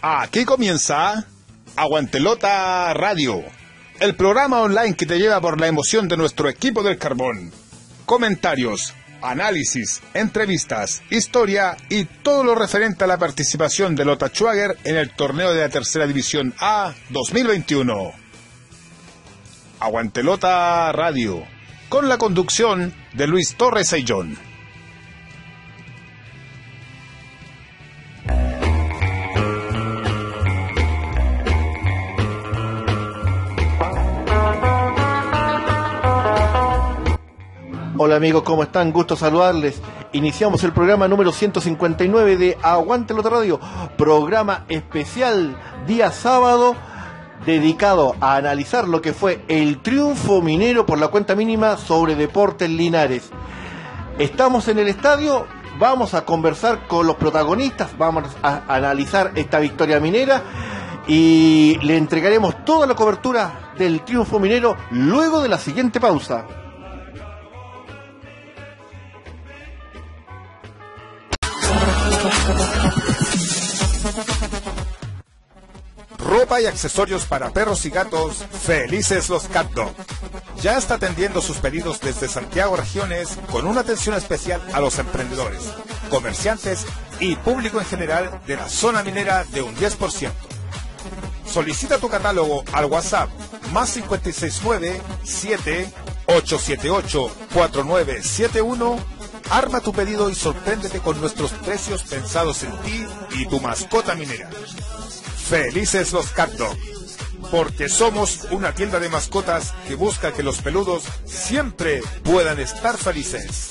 Aquí comienza Aguantelota Radio, el programa online que te lleva por la emoción de nuestro equipo del carbón. Comentarios, análisis, entrevistas, historia y todo lo referente a la participación de Lota Schwager en el torneo de la Tercera División A 2021. Aguantelota Radio, con la conducción de Luis Torres Ayllón. Hola amigos, ¿cómo están? Gusto saludarles. Iniciamos el programa número 159 de Aguante el Radio, programa especial día sábado dedicado a analizar lo que fue el triunfo minero por la cuenta mínima sobre Deportes Linares. Estamos en el estadio, vamos a conversar con los protagonistas, vamos a analizar esta victoria minera y le entregaremos toda la cobertura del triunfo minero luego de la siguiente pausa. Ropa y accesorios para perros y gatos, felices los Cat Dog. Ya está atendiendo sus pedidos desde Santiago Regiones con una atención especial a los emprendedores, comerciantes y público en general de la zona minera de un 10%. Solicita tu catálogo al WhatsApp más 569 7 878 4971 Arma tu pedido y sorpréndete con nuestros precios pensados en ti y tu mascota minera. Felices los Cat Dog, porque somos una tienda de mascotas que busca que los peludos siempre puedan estar felices.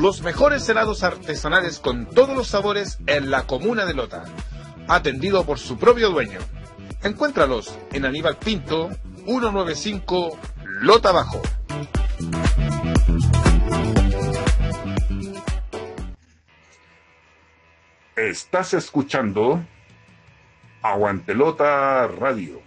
los mejores helados artesanales con todos los sabores en la comuna de Lota, atendido por su propio dueño. Encuéntralos en Aníbal Pinto, 195 Lota Bajo. Estás escuchando Aguantelota Radio.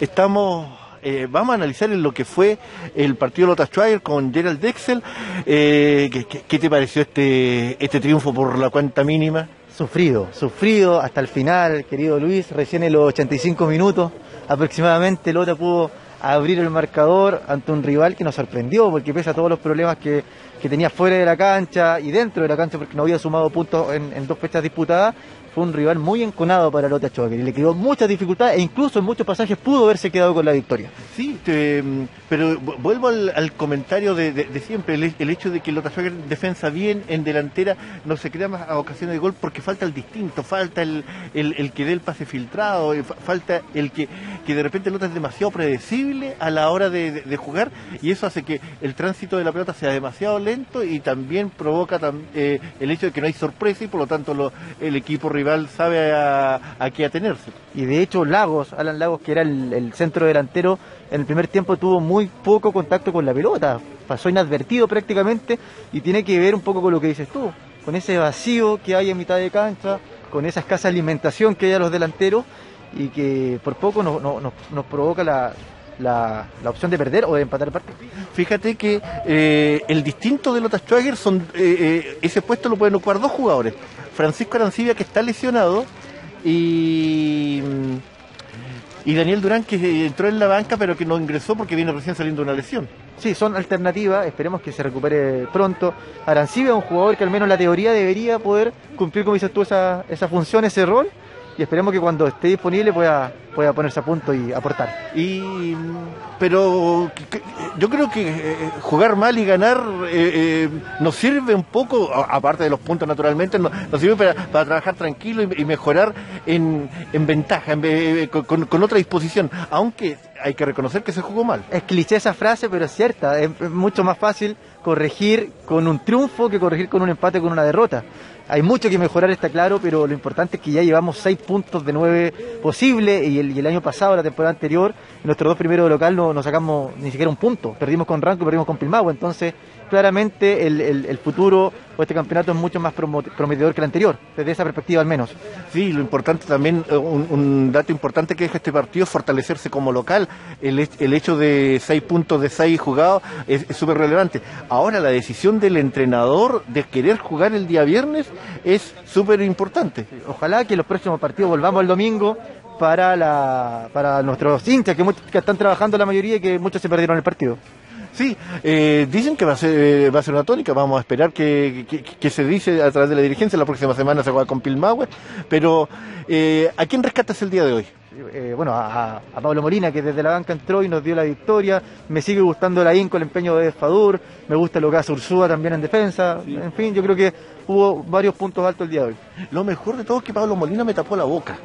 Estamos eh, vamos a analizar lo que fue el partido Lota Schwager con Gerald Dexel. Eh, ¿qué, te pareció este, este triunfo por la cuenta mínima? Sufrido, sufrido hasta el final, querido Luis. Recién en los 85 minutos aproximadamente Lota pudo abrir el marcador ante un rival que nos sorprendió, porque pese a todos los problemas que, tenía fuera de la cancha y dentro de la cancha, porque no había sumado puntos en dos fechas disputadas, fue un rival muy enconado para Lota Schwager y le creó muchas dificultades e incluso en muchos pasajes pudo haberse quedado con la victoria. Sí, pero vuelvo al, comentario de, siempre, el, hecho de que Lota Schwager defensa bien en delantera no se crea más ocasiones de gol porque falta el distinto, falta el, que dé el pase filtrado, eh, falta el que, que de repente Lota es demasiado predecible a la hora de, jugar y eso hace que el tránsito de la pelota sea demasiado lento y también provoca eh, el hecho de que no hay sorpresa y por lo tanto el equipo rival sabe a, qué atenerse. Y de hecho Lagos, Alan Lagos, que era el, centro delantero, en el primer tiempo tuvo muy poco contacto con la pelota, pasó inadvertido prácticamente y tiene que ver un poco con lo que dices tú, con ese vacío que hay en mitad de cancha, con esa escasa alimentación que hay a los delanteros y que por poco nos, provoca la, la, opción de perder o de empatar el partido. Fíjate que eh, el distinto de Lota Schwager son eh, eh, ese puesto lo pueden ocupar dos jugadores. Francisco Arancibia que está lesionado y, y Daniel Durán que entró en la banca pero que no ingresó porque viene recién saliendo una lesión. sí, son alternativas, esperemos que se recupere pronto. Arancibia es un jugador que al menos en la teoría debería poder cumplir, como dices tú, esa, esa función, ese rol, y esperemos que cuando esté disponible pueda, pueda ponerse a punto y aportar. Y pero yo creo que eh, jugar mal y ganar eh, eh, nos sirve un poco, aparte de los puntos naturalmente, no- nos sirve para, para trabajar tranquilo y, y mejorar en, en ventaja, en con, con- otra disposición, aunque hay que reconocer que se jugó mal. Es cliché esa frase, pero es cierta. Es mucho más fácil corregir con un triunfo que corregir con un empate con una derrota. Hay mucho que mejorar, está claro, pero lo importante es que ya llevamos seis puntos de nueve posible y el, y el año pasado, la temporada anterior, nuestros dos primeros local no, sacamos ni siquiera un punto. Perdimos con Ranco y perdimos con Pilmahua. Entonces, claramente el futuro o este campeonato es mucho más prometedor que el anterior, desde esa perspectiva al menos. Sí, lo importante también, eh, un, un dato importante que deja este partido es fortalecerse como local. El, el hecho de seis puntos de seis jugados es súper relevante. Ahora la decisión del entrenador de querer jugar el día viernes es súper importante. Ojalá que los próximos partidos volvamos el domingo para la para nuestros hinchas que están trabajando la mayoría y que muchos se perdieron el partido. Sí, eh, dicen que va a ser eh, va a ser una tónica. Vamos a esperar que, que- que se dice a través de la dirigencia. La próxima semana se juega con Pilmahue. Pero, eh, ¿a quién rescatas el día de hoy? Eh, bueno, a, a Pablo Molina, que desde la banca entró y nos dio la victoria. Me sigue gustando la INCO, el empeño de Fadur. Me gusta lo que hace Ursúa también en defensa. En fin, yo creo que hubo varios puntos altos el día de hoy. Lo mejor de todo es que Pablo Molina me tapó la boca.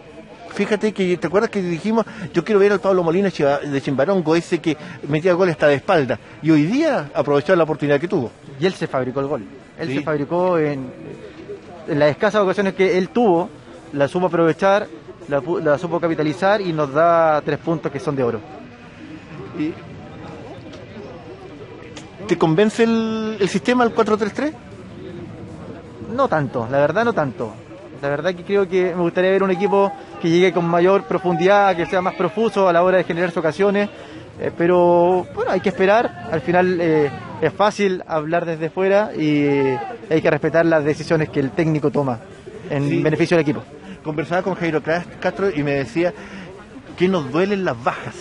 Fíjate que, ¿te acuerdas que dijimos, yo quiero ver al Pablo Molina de Chimbarongo, ese que metía goles hasta de espalda? Y hoy día aprovechó la oportunidad que tuvo. Y él se fabricó el gol. Él Sí. se fabricó en, en las escasas ocasiones que él tuvo, la supo aprovechar, la, la supo capitalizar y nos da tres puntos que son de oro. Y- ¿Te convence el, el sistema, el 4-3-3? No tanto, la verdad no tanto. La verdad que creo que me gustaría ver un equipo que llegue con mayor profundidad, que sea más profuso a la hora de generar ocasiones. eh, pero bueno, hay que esperar. Al final eh, es fácil hablar desde fuera y hay que respetar las decisiones que el técnico toma en Sí. beneficio del equipo. Conversaba con Jairo Castro y me decía que nos duelen las bajas,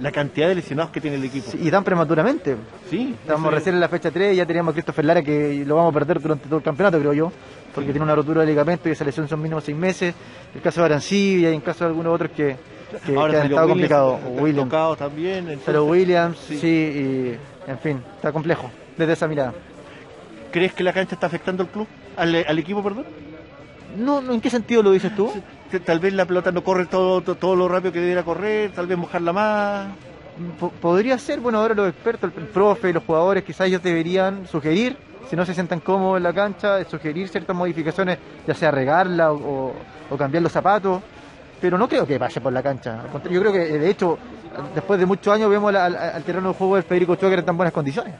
la cantidad de lesionados que tiene el equipo. Y tan prematuramente. Sí, Estamos recién en la fecha 3 y ya teníamos a Christopher Lara que lo vamos a perder durante todo el campeonato, creo yo, porque tiene una rotura de ligamento y esa lesión son mínimo seis meses. El caso de Arancibia y en caso de algunos otros que, que, Ahora que han estado complicados. Williams. también. entonces- Pero Williams, Sí. sí. y en fin, está complejo desde esa mirada. ¿Crees que la cancha está afectando al club? ¿Al, al equipo, perdón? No, no, ¿En qué sentido lo dices tú? Tal vez la pelota no corre todo, todo, lo rápido que debiera correr, tal vez mojarla más. Po- podría ser, bueno, ahora los expertos, el, profe, los jugadores, quizás ellos deberían sugerir, si no se sientan cómodos en la cancha, sugerir ciertas modificaciones, ya sea regarla o, cambiar los zapatos, pero no creo que vaya por la cancha. Yo creo que, de hecho, después de muchos años vemos al, al terreno de juego del Federico Choker en tan buenas condiciones.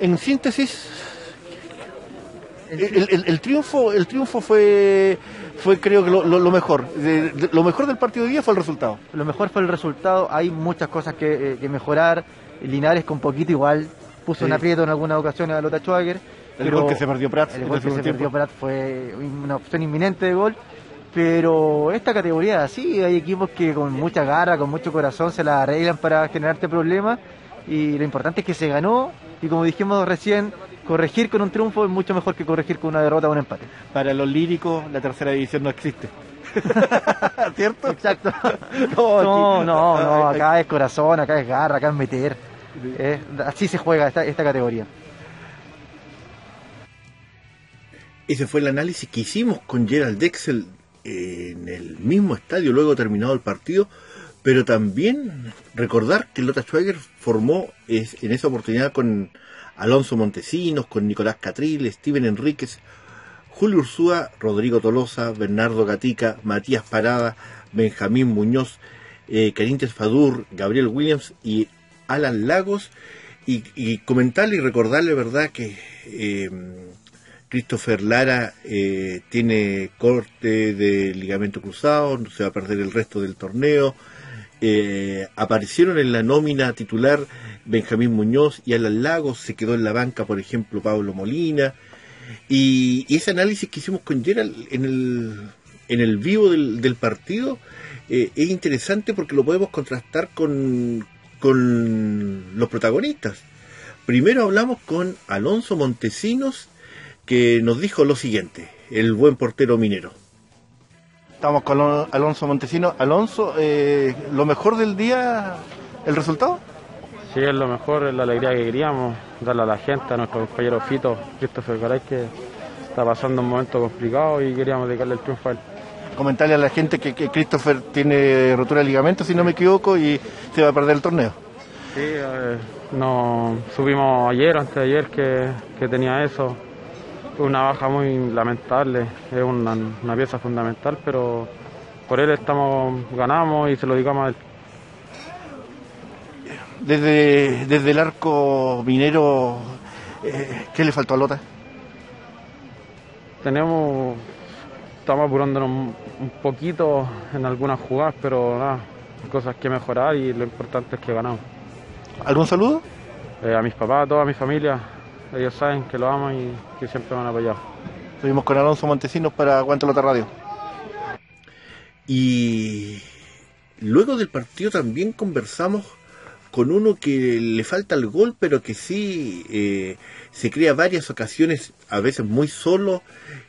En síntesis, el, el- el triunfo, el triunfo fue, fue creo que lo, lo- lo mejor. De- de- lo mejor del partido de día fue el resultado. Lo mejor fue el resultado, hay muchas cosas que, eh, que mejorar, Linares con poquito igual, puso Sí. un aprieto en algunas ocasiones a Lota Schwager. El gol que se perdió Prats El gol que se segundo perdió tiempo. Prat fue una opción inminente de gol. Pero esta categoría sí, hay equipos que con mucha garra, con mucho corazón se la arreglan para generarte problemas. Y lo importante es que se ganó. Y como dijimos recién, corregir con un triunfo es mucho mejor que corregir con una derrota o un empate. Para los líricos, la tercera división no existe. ¿Cierto? Exacto. No, No, no, acá es corazón, acá es garra, acá es meter. Eh, así se juega esta, esta categoría. Ese fue el análisis que hicimos con Gerald Dexel en el mismo estadio, luego terminado el partido, pero también recordar que Lota Schwager formó es- en esa oportunidad con Alonso Montesinos, con Nicolás Catril, Steven Enríquez, Julio Ursúa, Rodrigo Tolosa, Bernardo Gatica, Matías Parada, Benjamín Muñoz, eh, Fadur, Gabriel Williams y Alan Lagos. Y, y comentarle y recordarle, ¿verdad?, que eh, Christopher Lara eh, tiene corte de ligamento cruzado, se va a perder el resto del torneo. Eh, aparecieron en la nómina titular Benjamín Muñoz y Alan Lagos, se quedó en la banca, por ejemplo, Pablo Molina. Y, ese análisis que hicimos con Gerald en el, en el vivo del, del partido eh, es interesante porque lo podemos contrastar con, con los protagonistas. Primero hablamos con Alonso Montesinos, que nos dijo lo siguiente, el buen portero minero. Estamos con Alonso Montesinos. Alonso, eh, ¿lo mejor del día, el resultado? Sí, es lo mejor, es la alegría que queríamos, darle a la gente, a nuestro compañero Fito, Christopher Garay, que está pasando un momento complicado y queríamos dedicarle el triunfo a él comentarle a la gente que, Christopher tiene rotura de ligamento, si no me equivoco, y se va a perder el torneo. Sí, eh, no, subimos ayer, antes de ayer, que, tenía eso. Una baja muy lamentable, es una, pieza fundamental, pero por él estamos ganamos y se lo digamos a él. Desde, desde el arco minero, eh, ¿qué le faltó a Lota? Tenemos estamos apurándonos un poquito en algunas jugadas, pero nada, cosas que mejorar y lo importante es que ganamos. ¿Algún saludo? Eh, a mis papás, a toda mi familia, ellos saben que lo amo y que siempre me han apoyado. Estuvimos con Alonso Montesinos para Aguanta Radio. Y luego del partido también conversamos con uno que le falta el gol, pero que sí eh, se crea varias ocasiones, a veces muy solo,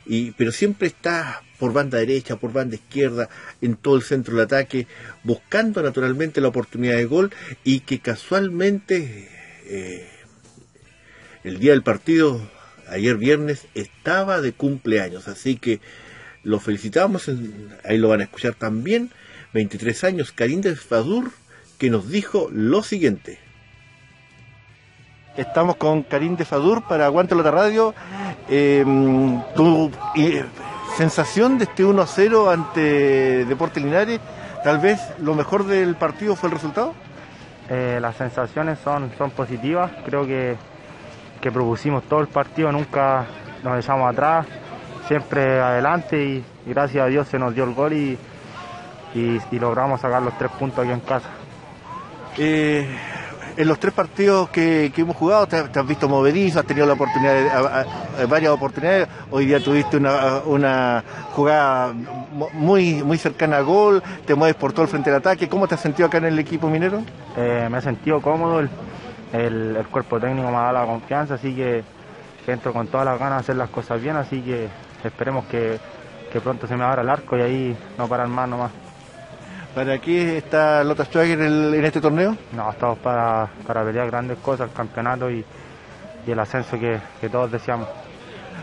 y, pero siempre está por banda derecha, por banda izquierda, en todo el centro del ataque, buscando naturalmente la oportunidad de gol y que casualmente eh, el día del partido, ayer viernes, estaba de cumpleaños, así que lo felicitamos, ahí lo van a escuchar también, 23 años, Karim Fadur, que nos dijo lo siguiente. Estamos con Karim de Fadur para Aguante la Radio. Em, tu eh, sensación de este 1 a 0 ante Deportes Linares, tal vez lo mejor del partido fue el resultado. Eh, las sensaciones son, son positivas, creo que, que propusimos todo el partido, nunca nos echamos atrás, siempre adelante y, gracias a Dios se nos dio el gol y, y logramos sacar los tres puntos aquí en casa. Eh, en los tres partidos que, hemos jugado, te, has visto movedizo, has tenido la oportunidad, varias oportunidades. Hoy día tuviste una, jugada muy, muy cercana al gol, te mueves por todo el frente del ataque. ¿Cómo te has sentido acá en el equipo minero? Eh, me he sentido cómodo, el, cuerpo técnico me ha dado la confianza, así que, entro con todas las ganas de hacer las cosas bien, así que esperemos que, que pronto se me abra el arco y ahí no parar más nomás. ¿Para qué está Lota Schwager en, este torneo? No, estamos para, para pelear grandes cosas, el campeonato y, el ascenso que, todos deseamos.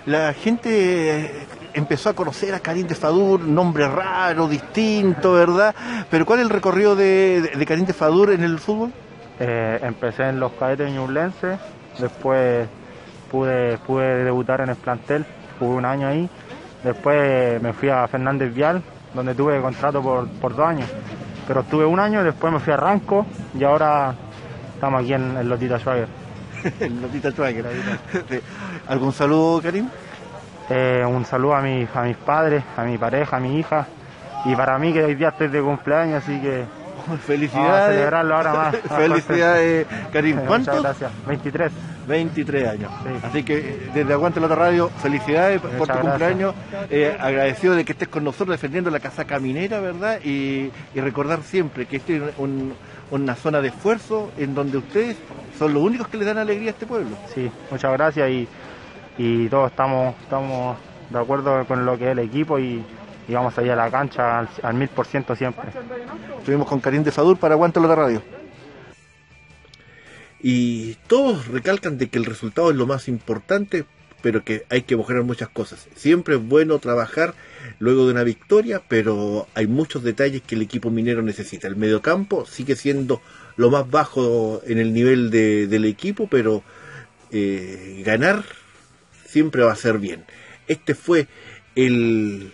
La gente empezó a conocer a Karim de Fadur, nombre raro, distinto, ¿verdad? Pero ¿cuál es el recorrido de, de, Karim de Fadur en el fútbol? Eh, empecé en los cadetes ñublenses, después pude, pude debutar en el plantel, jugué un año ahí, después me fui a Fernández Vial, donde tuve contrato por, por dos años. Pero estuve un año, después me fui a Ranco y ahora estamos aquí en, Lotita Schwager. en Lotita Schwager. ¿Algún saludo, Karim? Eh, un saludo a, mi, a mis padres, a mi pareja, a mi hija. Y para mí que hoy día estoy de cumpleaños, así que Felicidades. celebrarlo ahora más. Felicidades, Karim. ¿Cuántos? Muchas gracias. 23. 23 años. Así que desde Aguante la radio, felicidades por tu cumpleaños. Eh, agradecido de que estés con nosotros defendiendo la casa caminera, ¿verdad? Y, recordar siempre que este es una zona de esfuerzo en donde ustedes son los únicos que le dan alegría a este pueblo. Sí, muchas gracias y, y todos estamos, estamos de acuerdo con lo que es el equipo y y vamos a ir a la cancha al mil por ciento siempre. Estuvimos con Karim de Fadur para Aguante la Radio. Y todos recalcan de que el resultado es lo más importante, pero que hay que mejorar muchas cosas. Siempre es bueno trabajar luego de una victoria, pero hay muchos detalles que el equipo minero necesita. El mediocampo sigue siendo lo más bajo en el nivel del equipo, pero eh, ganar siempre va a ser bien. Este fue el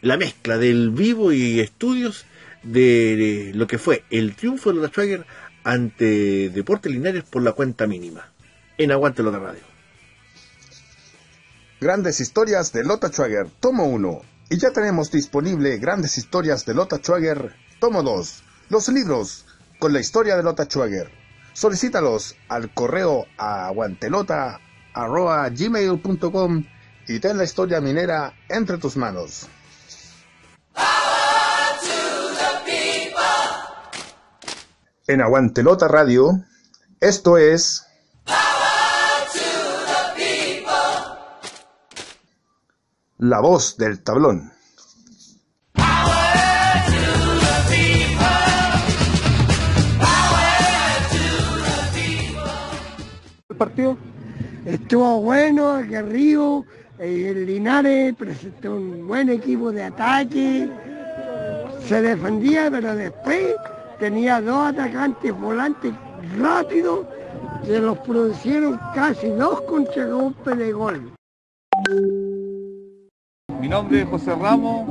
la mezcla del vivo y estudios de lo que fue el triunfo de Lota Schwager ante Deportes Linares por la cuenta mínima. En Aguante Lota Radio. Grandes historias de Lota Schwager, tomo 1. Y ya tenemos disponible Grandes historias de Lota Schwager, tomo 2. Los libros con la historia de Lota Schwager. Solicítalos al correo aguantelota.gmail.com y ten la historia minera entre tus manos. En Aguantelota Radio, esto es... La voz del tablón. El partido estuvo bueno, aguerrido, eh, el Linares presentó un buen equipo de ataque, se defendía, pero después tenía dos atacantes volantes rápidos que los producieron casi dos contra golpe de gol. Mi nombre es José Ramos.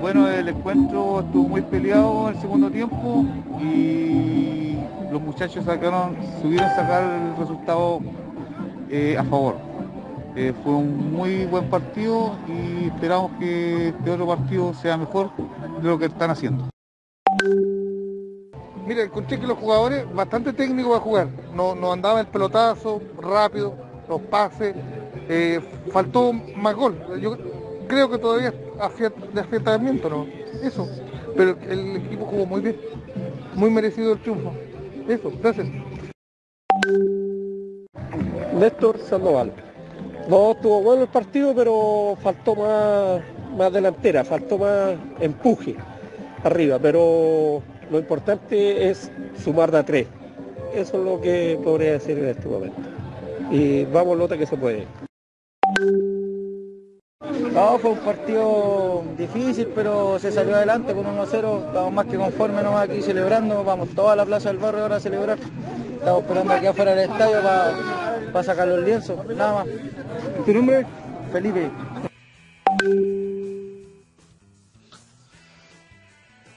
Bueno, el encuentro estuvo muy peleado en el segundo tiempo y los muchachos sacaron, subieron a sacar el resultado eh, a favor. Eh, fue un muy buen partido y esperamos que este otro partido sea mejor de lo que están haciendo. Mira, encontré que los jugadores bastante técnicos para jugar. No, no andaba el pelotazo rápido, los pases. eh, faltó más gol. Yo creo que todavía de afiatamiento, ¿no? Eso. Pero el equipo jugó muy bien. Muy merecido el triunfo. Eso, gracias. Néstor Sandoval. No, estuvo bueno el partido, pero faltó más, más delantera, faltó más empuje arriba, pero lo importante es sumar de a tres. Eso es lo que podría decir en este momento. Y vamos, Lota, que se puede. No, fue un partido difícil, pero se salió adelante con 1-0. Estamos más que conformes nomás aquí celebrando. Vamos toda la plaza del barrio ahora a celebrar. Estamos esperando aquí afuera del estadio para sacar los lienzos, nada más. ¿Tu nombre? Felipe.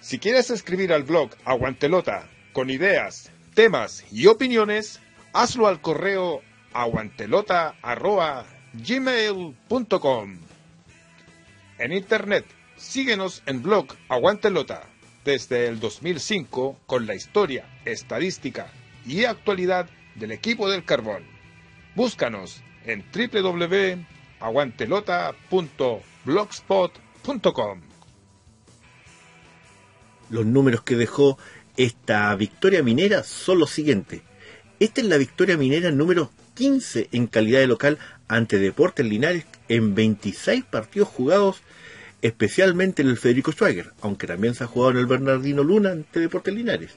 Si quieres escribir al blog Aguantelota con ideas, temas y opiniones, hazlo al correo aguantelota.gmail.com. En internet, síguenos en blog Aguantelota desde el 2005 con la historia, estadística y actualidad del equipo del carbón. Búscanos en www.aguantelota.blogspot.com. Los números que dejó esta victoria minera son los siguientes. Esta es la victoria minera número 15 en calidad de local ante Deportes Linares en 26 partidos jugados, especialmente en el Federico Schwager, aunque también se ha jugado en el Bernardino Luna ante Deportes Linares.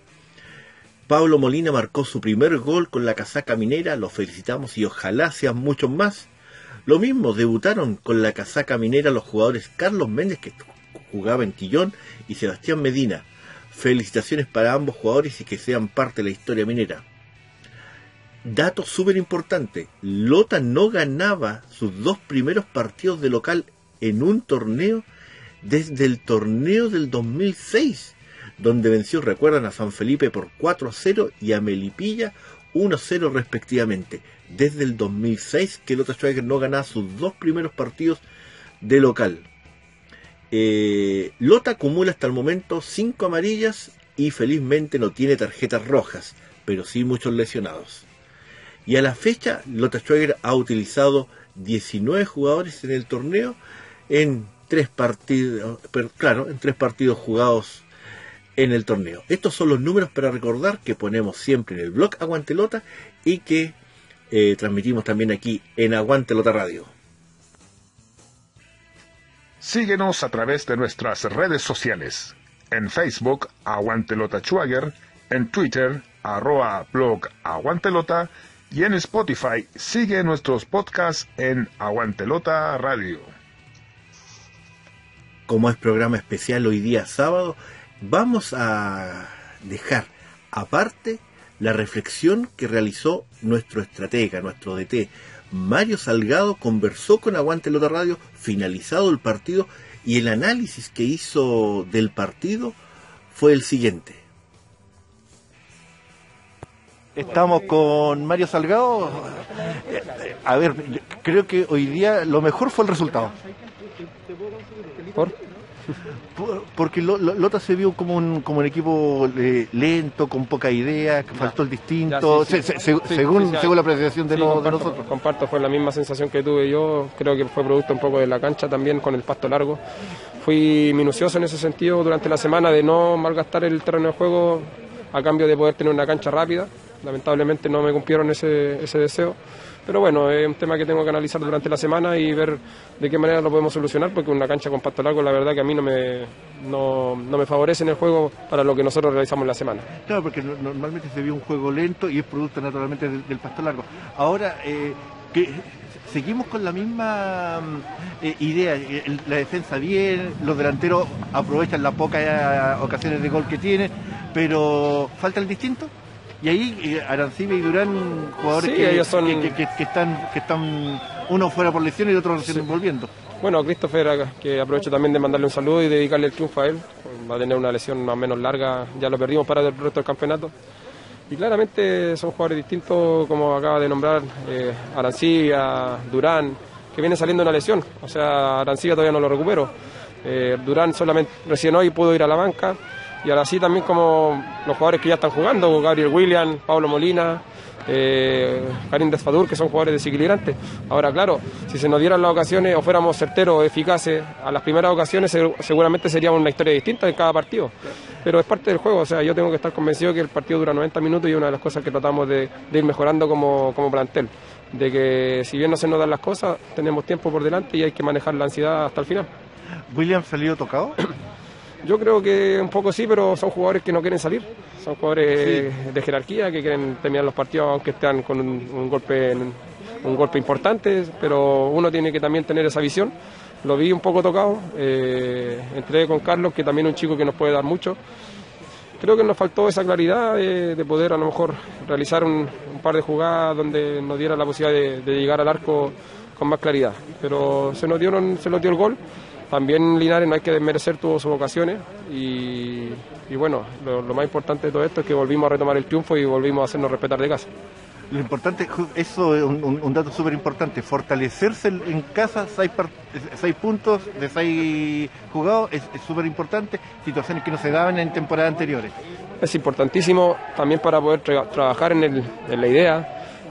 Pablo Molina marcó su primer gol con la casaca minera, lo felicitamos y ojalá sean muchos más. Lo mismo, debutaron con la casaca minera los jugadores Carlos Méndez, que jugaba en Quillón, y Sebastián Medina. Felicitaciones para ambos jugadores y que sean parte de la historia minera. Dato súper importante, Lota no ganaba sus dos primeros partidos de local en un torneo desde el torneo del 2006, donde venció, recuerdan, a San Felipe por 4 a 0 y a Melipilla 1 a 0 respectivamente. Desde el 2006 que Lota Schwager no ganaba sus dos primeros partidos de local. Eh, Lota acumula hasta el momento 5 amarillas y felizmente no tiene tarjetas rojas, pero sí muchos lesionados. Y a la fecha, Lota Schwager ha utilizado 19 jugadores en el torneo en tres partidos, claro, en tres partidos jugados en el torneo. Estos son los números para recordar que ponemos siempre en el blog Aguantelota y que eh, transmitimos también aquí en Aguantelota Radio. Síguenos a través de nuestras redes sociales. En Facebook, Aguantelota Schwager, en Twitter, arroba blog Aguantelota y en Spotify sigue nuestros podcasts en Aguantelota Radio. Como es programa especial hoy día sábado, vamos a dejar aparte la reflexión que realizó nuestro estratega, nuestro DT, Mario Salgado, conversó con Aguantelota Radio, finalizado el partido, y el análisis que hizo del partido fue el siguiente. Estamos con Mario Salgado. A ver, creo que hoy día lo mejor fue el resultado. ¿Por? Porque lo, lo, Lota se vio como un, como un equipo eh, lento, con poca idea, que faltó el distinto, Ya, sí, se- sí, se- sí, según, según la apreciación de, de comparto, nosotros. Comparto, fue la misma sensación que tuve yo. Creo que fue producto un poco de la cancha también con el pasto largo. Fui minucioso en ese sentido durante la semana de no malgastar el terreno de juego a cambio de poder tener una cancha rápida. Lamentablemente no me cumplieron ese, ese deseo. Pero bueno, es un tema que tengo que analizar durante la semana y ver de qué manera lo podemos solucionar, porque una cancha con pasto largo, la verdad que a mí no me, no, no me favorece en el juego para lo que nosotros realizamos en la semana. Claro, porque no- normalmente se vio un juego lento y es producto naturalmente del, pasto largo. Ahora, eh, que seguimos con la misma mm, eh, idea, la defensa bien, los delanteros aprovechan las pocas eh, ocasiones de gol que tienen, pero falta el distinto. Y ahí eh, Arancibia y Durán, jugadores Sí, que, ellos son- que, que- que están, que están uno fuera por lesión y otro recién volviendo. Bueno, Christopher, acá, que aprovecho también de mandarle un saludo y dedicarle el triunfo a él. Va a tener una lesión más o menos larga, ya lo perdimos para el resto del campeonato. Y claramente son jugadores distintos, como acaba de nombrar eh, Arancibia, Durán, que viene saliendo una lesión. O sea, Arancibia todavía no lo recupero. Eh, Durán solamente recién hoy pudo ir a la banca. Y ahora sí también como los jugadores que ya están jugando, Gabriel William, Pablo Molina, eh, Karim Desfadur, que son jugadores desequilibrantes. Ahora, claro, si se nos dieran las ocasiones o fuéramos certeros, eficaces, a las primeras ocasiones se- seguramente sería una historia distinta en cada partido. Pero es parte del juego, o sea, yo tengo que estar convencido que el partido dura 90 minutos y una de las cosas que tratamos de, de ir mejorando como, como plantel. De que si bien no se nos dan las cosas, tenemos tiempo por delante y hay que manejar la ansiedad hasta el final. ¿William salió tocado? Yo creo que un poco sí, pero son jugadores que no quieren salir. Son jugadores de jerarquía que quieren terminar los partidos aunque estén con un, un golpe un golpe importante, pero uno tiene que también tener esa visión. Lo vi un poco tocado. eh, entré con Carlos, que también es un chico que nos puede dar mucho. Creo que nos faltó esa claridad de, de poder a lo mejor realizar un, un par de jugadas donde nos diera la posibilidad de, de llegar al arco con más claridad. Pero se nos, dieron, se nos dio el gol. También Linares no hay que desmerecer tuvo sus ocasiones y, y bueno, lo, lo más importante de todo esto es que volvimos a retomar el triunfo y volvimos a hacernos respetar de casa. Lo importante, eso es un, un- un dato súper importante, fortalecerse en casa, seis, seis puntos de seis jugados, es es súper importante, situaciones que no se daban en temporadas anteriores. Es importantísimo también para poder tra- trabajar en, el- en la idea,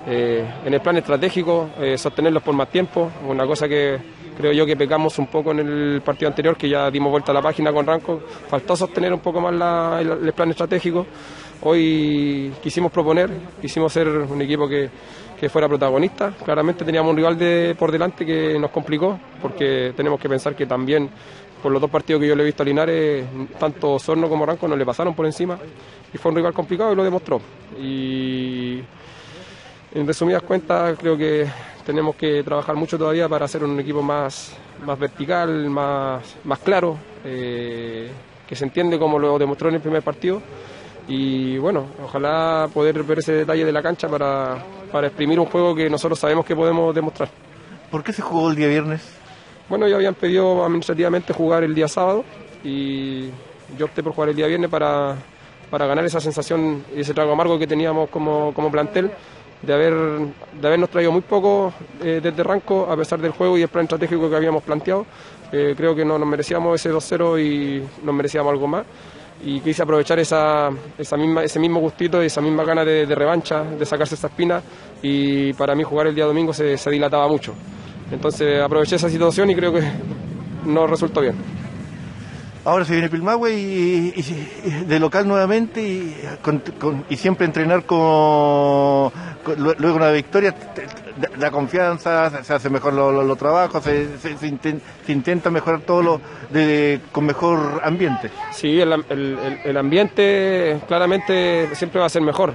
eh, en el plan estratégico, eh, sostenerlos por más tiempo, una cosa que creo yo que pecamos un poco en el partido anterior, que ya dimos vuelta a la página con Ranco, faltó sostener un poco más el, plan estratégico. Hoy quisimos proponer, quisimos ser un equipo que, que fuera protagonista. Claramente teníamos un rival de, por delante que nos complicó, porque tenemos que pensar que también por los dos partidos que yo le he visto a Linares, tanto Osorno como Ranco no le pasaron por encima y fue un rival complicado y lo demostró. Y en resumidas cuentas creo que tenemos que trabajar mucho todavía para hacer un equipo más, más vertical, más, más claro, eh, que se entiende como lo demostró en el primer partido. Y bueno, ojalá poder ver ese detalle de la cancha para, para exprimir un juego que nosotros sabemos que podemos demostrar. ¿Por qué se jugó el día viernes? Bueno, ya habían pedido administrativamente jugar el día sábado y yo opté por jugar el día viernes para, para ganar esa sensación y ese trago amargo que teníamos como, como plantel de, haber, de habernos traído muy poco eh, desde Ranco a pesar del juego y el plan estratégico que habíamos planteado. Eh, creo que no nos merecíamos ese 2-0 y nos merecíamos algo más y quise aprovechar esa, esa misma, ese mismo gustito esa misma gana de, de revancha, de sacarse esa espina y para mí jugar el día domingo se, se dilataba mucho. Entonces aproveché esa situación y creo que no resultó bien. Ahora se viene Pilmahue y, y- de local nuevamente y, siempre entrenar con, luego una victoria, da confianza, se, hace mejor los lo, los trabajos, se, se- se inten- se intenta mejorar todo lo de, con mejor ambiente. Sí, el ambiente claramente siempre va a ser mejor.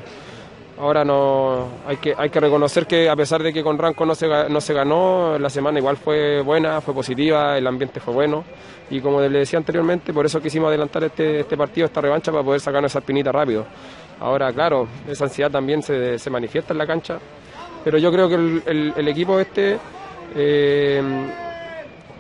Ahora no hay que hay que reconocer que a pesar de que con Ranco no se no se ganó, la semana igual fue buena, fue positiva, el ambiente fue bueno y como le decía anteriormente, por eso quisimos adelantar este, este partido, esta revancha para poder sacarnos esa espinita rápido. Ahora, claro, esa ansiedad también se, se manifiesta en la cancha, pero yo creo que el, el- el equipo este eh,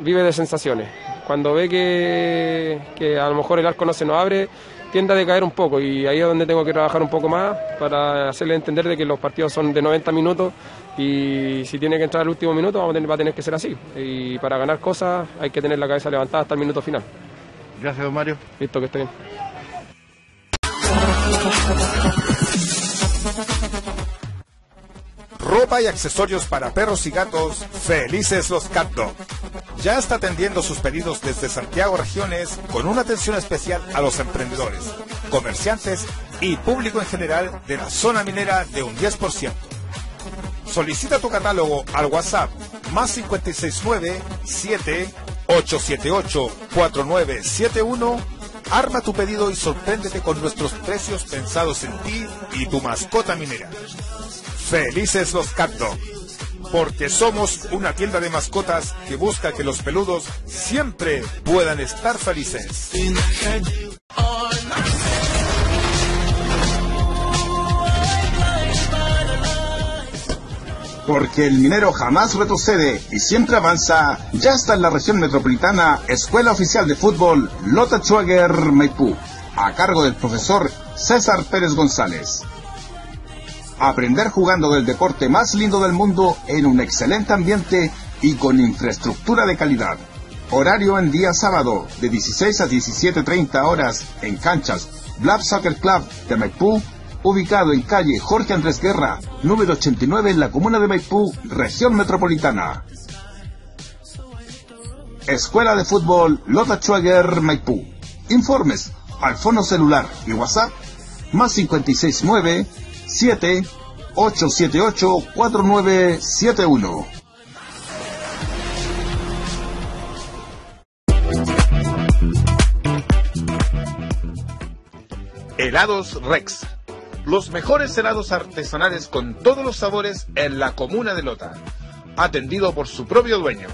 vive de sensaciones. Cuando ve que, que a lo mejor el arco no se nos abre, tiende a decaer un poco y ahí es donde tengo que trabajar un poco más para hacerle entender de que los partidos son de 90 minutos y si tiene que entrar al último minuto vamos a tener- va a tener que ser así. Y para ganar cosas hay que tener la cabeza levantada hasta el minuto final. Gracias, don Mario. Listo, que esté bien. Ropa y accesorios para perros y gatos, felices los Cat Dog. Ya está atendiendo sus pedidos desde Santiago Regiones con una atención especial a los emprendedores, comerciantes y público en general de la zona minera de un 10%. Solicita tu catálogo al WhatsApp más 569 7878 4971 Arma tu pedido y sorpréndete con nuestros precios pensados en ti y tu mascota minera. Felices los Cat porque somos una tienda de mascotas que busca que los peludos siempre puedan estar felices. Porque el minero jamás retrocede y siempre avanza, ya está en la región metropolitana Escuela Oficial de Fútbol Lota Schwager Maipú, a cargo del profesor César Pérez González. Aprender jugando del deporte más lindo del mundo en un excelente ambiente y con infraestructura de calidad. Horario en día sábado de 16 a 17.30 horas en canchas Black Soccer Club de Maipú ubicado en calle Jorge Andrés Guerra, número 89 en la comuna de Maipú, región metropolitana. Escuela de Fútbol Lota Schwager Maipú. Informes al fono celular y WhatsApp más 569 7 878 4971. Helados Rex los mejores helados artesanales con todos los sabores en la comuna de Lota. Atendido por su propio dueño.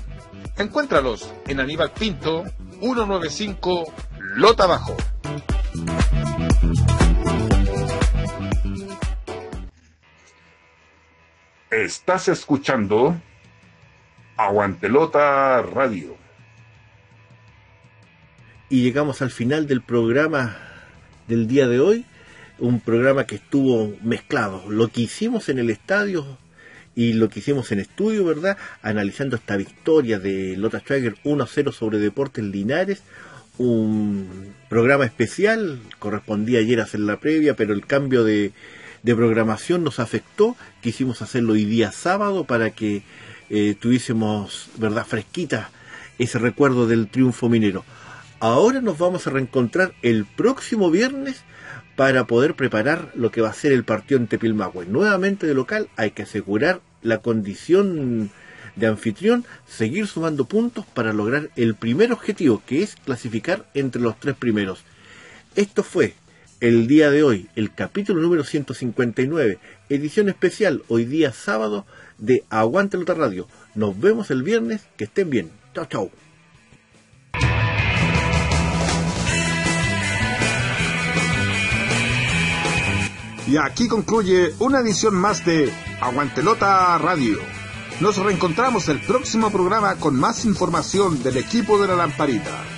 Encuéntralos en Aníbal Pinto, 195 Lota Bajo. Estás escuchando Aguantelota Radio. Y llegamos al final del programa del día de hoy un programa que estuvo mezclado. Lo que hicimos en el estadio y lo que hicimos en estudio, ¿verdad? Analizando esta victoria de Lota Schwager 1-0 sobre Deportes Linares. Un programa especial, correspondía ayer hacer la previa, pero el cambio de, de programación nos afectó. Quisimos hacerlo hoy día sábado para que eh, tuviésemos, ¿verdad?, fresquita ese recuerdo del triunfo minero. Ahora nos vamos a reencontrar el próximo viernes para poder preparar lo que va a ser el partido en Tepilmahue. Nuevamente de local hay que asegurar la condición de anfitrión, seguir sumando puntos para lograr el primer objetivo, que es clasificar entre los tres primeros. Esto fue el día de hoy, el capítulo número 159, edición especial, hoy día sábado, de Aguante Lota Radio. Nos vemos el viernes, que estén bien. Chao, chao. Y aquí concluye una edición más de Aguantelota Radio. Nos reencontramos el próximo programa con más información del equipo de la lamparita.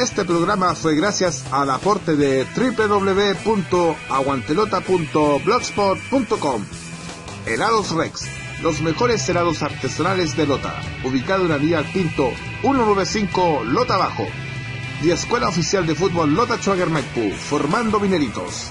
Este programa fue gracias al aporte de www.aguantelota.blogspot.com. Helados Rex, los mejores helados artesanales de Lota, ubicado en la vía Pinto 195 Lota Bajo y Escuela Oficial de Fútbol Lota Schwager formando mineritos.